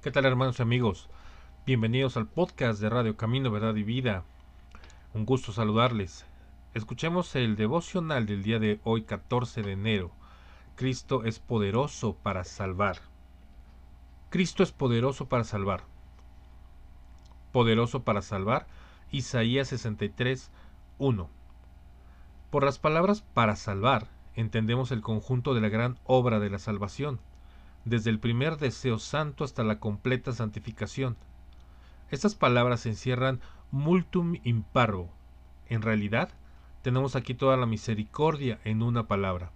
¿Qué tal hermanos y amigos? Bienvenidos al podcast de Radio Camino, Verdad y Vida. Un gusto saludarles. Escuchemos el devocional del día de hoy, 14 de enero. Cristo es poderoso para salvar. Cristo es poderoso para salvar. Poderoso para salvar. Isaías 63, 1. Por las palabras para salvar entendemos el conjunto de la gran obra de la salvación desde el primer deseo santo hasta la completa santificación. Estas palabras encierran multum imparvo. En realidad, tenemos aquí toda la misericordia en una palabra.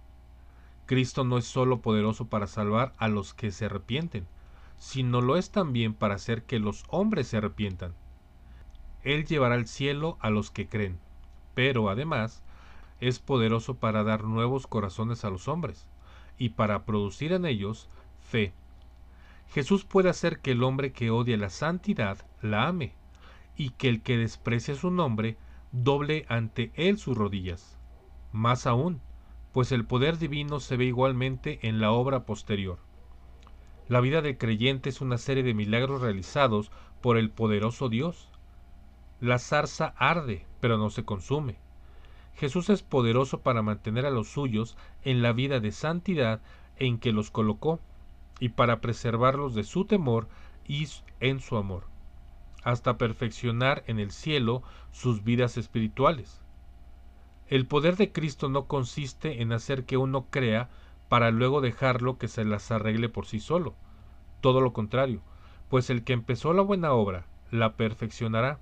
Cristo no es sólo poderoso para salvar a los que se arrepienten, sino lo es también para hacer que los hombres se arrepientan. Él llevará al cielo a los que creen, pero además es poderoso para dar nuevos corazones a los hombres, y para producir en ellos fe. Jesús puede hacer que el hombre que odia la santidad la ame, y que el que desprecia su nombre doble ante él sus rodillas. Más aún, pues el poder divino se ve igualmente en la obra posterior. La vida del creyente es una serie de milagros realizados por el poderoso Dios. La zarza arde, pero no se consume. Jesús es poderoso para mantener a los suyos en la vida de santidad en que los colocó y para preservarlos de su temor y en su amor, hasta perfeccionar en el cielo sus vidas espirituales. El poder de Cristo no consiste en hacer que uno crea para luego dejarlo que se las arregle por sí solo. Todo lo contrario, pues el que empezó la buena obra la perfeccionará.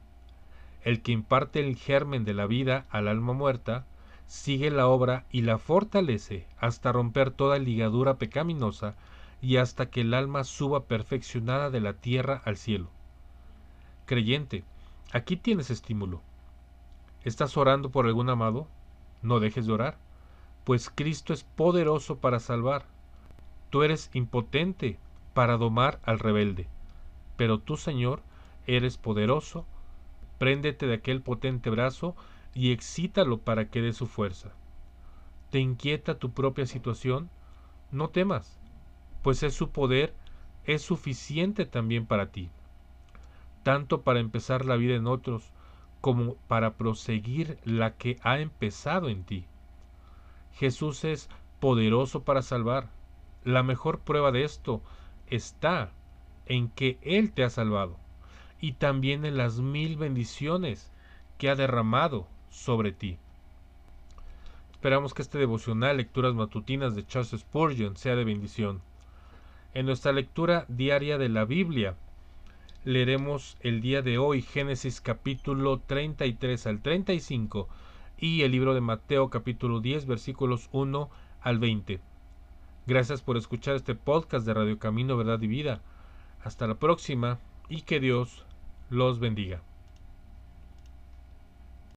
El que imparte el germen de la vida al alma muerta, sigue la obra y la fortalece hasta romper toda ligadura pecaminosa y hasta que el alma suba perfeccionada de la tierra al cielo. Creyente, aquí tienes estímulo. ¿Estás orando por algún amado? No dejes de orar, pues Cristo es poderoso para salvar. Tú eres impotente para domar al rebelde, pero tú, Señor, eres poderoso. Préndete de aquel potente brazo y excítalo para que dé su fuerza. ¿Te inquieta tu propia situación? No temas pues es su poder es suficiente también para ti, tanto para empezar la vida en otros como para proseguir la que ha empezado en ti. Jesús es poderoso para salvar. La mejor prueba de esto está en que Él te ha salvado y también en las mil bendiciones que ha derramado sobre ti. Esperamos que este devocional, lecturas matutinas de Charles Spurgeon, sea de bendición. En nuestra lectura diaria de la Biblia, leeremos el día de hoy Génesis capítulo 33 al 35 y el libro de Mateo capítulo 10 versículos 1 al 20. Gracias por escuchar este podcast de Radio Camino, Verdad y Vida. Hasta la próxima y que Dios los bendiga.